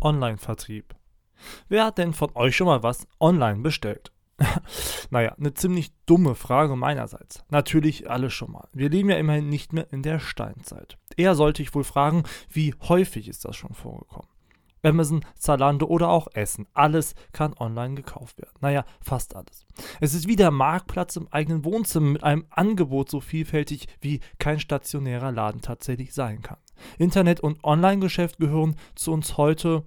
Online-Vertrieb. Wer hat denn von euch schon mal was online bestellt? naja, eine ziemlich dumme Frage meinerseits. Natürlich alle schon mal. Wir leben ja immerhin nicht mehr in der Steinzeit. Eher sollte ich wohl fragen, wie häufig ist das schon vorgekommen? Amazon, Zalando oder auch Essen. Alles kann online gekauft werden. Naja, fast alles. Es ist wie der Marktplatz im eigenen Wohnzimmer mit einem Angebot so vielfältig, wie kein stationärer Laden tatsächlich sein kann. Internet- und Online-Geschäft gehören zu uns heute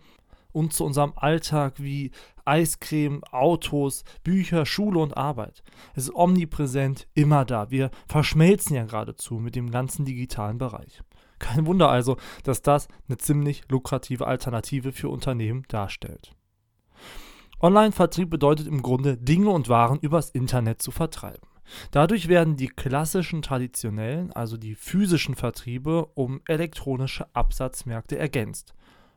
und zu unserem Alltag wie Eiscreme, Autos, Bücher, Schule und Arbeit. Es ist omnipräsent, immer da. Wir verschmelzen ja geradezu mit dem ganzen digitalen Bereich. Kein Wunder also, dass das eine ziemlich lukrative Alternative für Unternehmen darstellt. Online-Vertrieb bedeutet im Grunde, Dinge und Waren übers Internet zu vertreiben. Dadurch werden die klassischen traditionellen, also die physischen Vertriebe um elektronische Absatzmärkte ergänzt.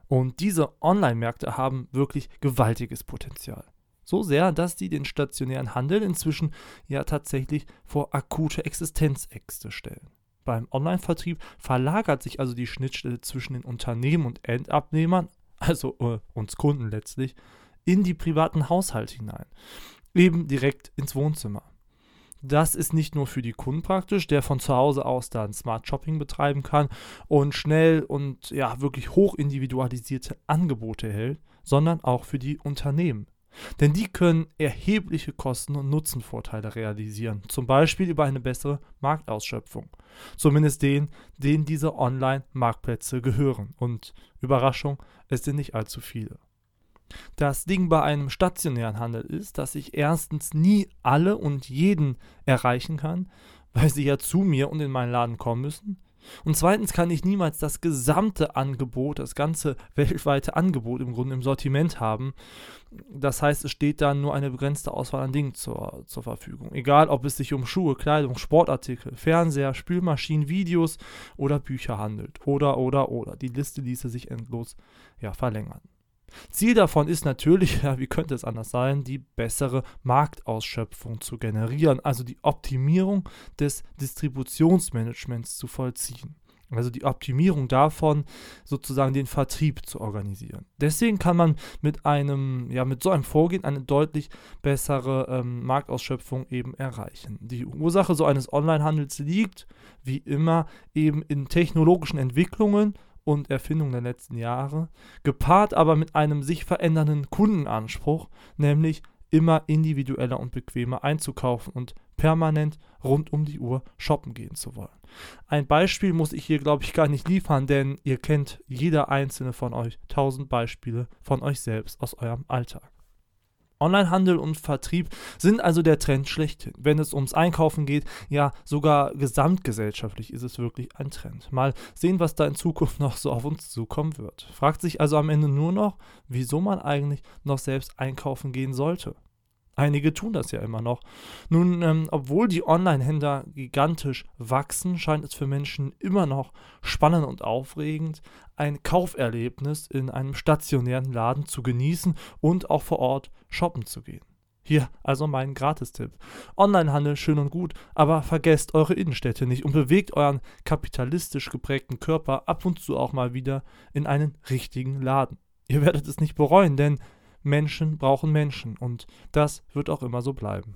Und diese Online-Märkte haben wirklich gewaltiges Potenzial. So sehr, dass die den stationären Handel inzwischen ja tatsächlich vor akute Existenzängste stellen. Beim Online-Vertrieb verlagert sich also die Schnittstelle zwischen den Unternehmen und Endabnehmern, also äh, uns Kunden letztlich, in die privaten Haushalte hinein. Eben direkt ins Wohnzimmer. Das ist nicht nur für die Kunden praktisch, der von zu Hause aus dann Smart Shopping betreiben kann und schnell und ja wirklich hoch individualisierte Angebote hält, sondern auch für die Unternehmen. Denn die können erhebliche Kosten- und Nutzenvorteile realisieren, zum Beispiel über eine bessere Marktausschöpfung. Zumindest denen, denen diese Online-Marktplätze gehören. Und Überraschung, es sind nicht allzu viele. Das Ding bei einem stationären Handel ist, dass ich erstens nie alle und jeden erreichen kann, weil sie ja zu mir und in meinen Laden kommen müssen. Und zweitens kann ich niemals das gesamte Angebot, das ganze weltweite Angebot im Grunde im Sortiment haben. Das heißt, es steht dann nur eine begrenzte Auswahl an Dingen zur, zur Verfügung. Egal, ob es sich um Schuhe, Kleidung, Sportartikel, Fernseher, Spülmaschinen, Videos oder Bücher handelt. Oder, oder, oder. Die Liste ließe sich endlos ja, verlängern. Ziel davon ist natürlich, ja, wie könnte es anders sein, die bessere Marktausschöpfung zu generieren, also die Optimierung des Distributionsmanagements zu vollziehen. Also die Optimierung davon, sozusagen den Vertrieb zu organisieren. Deswegen kann man mit einem, ja, mit so einem Vorgehen eine deutlich bessere ähm, Marktausschöpfung eben erreichen. Die Ursache so eines Onlinehandels liegt, wie immer, eben in technologischen Entwicklungen und Erfindung der letzten Jahre, gepaart aber mit einem sich verändernden Kundenanspruch, nämlich immer individueller und bequemer einzukaufen und permanent rund um die Uhr shoppen gehen zu wollen. Ein Beispiel muss ich hier, glaube ich, gar nicht liefern, denn ihr kennt jeder einzelne von euch tausend Beispiele von euch selbst aus eurem Alltag. Onlinehandel und Vertrieb sind also der Trend schlechthin. Wenn es ums Einkaufen geht, ja, sogar gesamtgesellschaftlich ist es wirklich ein Trend. Mal sehen, was da in Zukunft noch so auf uns zukommen wird. Fragt sich also am Ende nur noch, wieso man eigentlich noch selbst einkaufen gehen sollte. Einige tun das ja immer noch. Nun, ähm, obwohl die Online-Händler gigantisch wachsen, scheint es für Menschen immer noch spannend und aufregend, ein Kauferlebnis in einem stationären Laden zu genießen und auch vor Ort shoppen zu gehen. Hier also mein Gratistipp. Onlinehandel schön und gut, aber vergesst eure Innenstädte nicht und bewegt euren kapitalistisch geprägten Körper ab und zu auch mal wieder in einen richtigen Laden. Ihr werdet es nicht bereuen, denn Menschen brauchen Menschen und das wird auch immer so bleiben.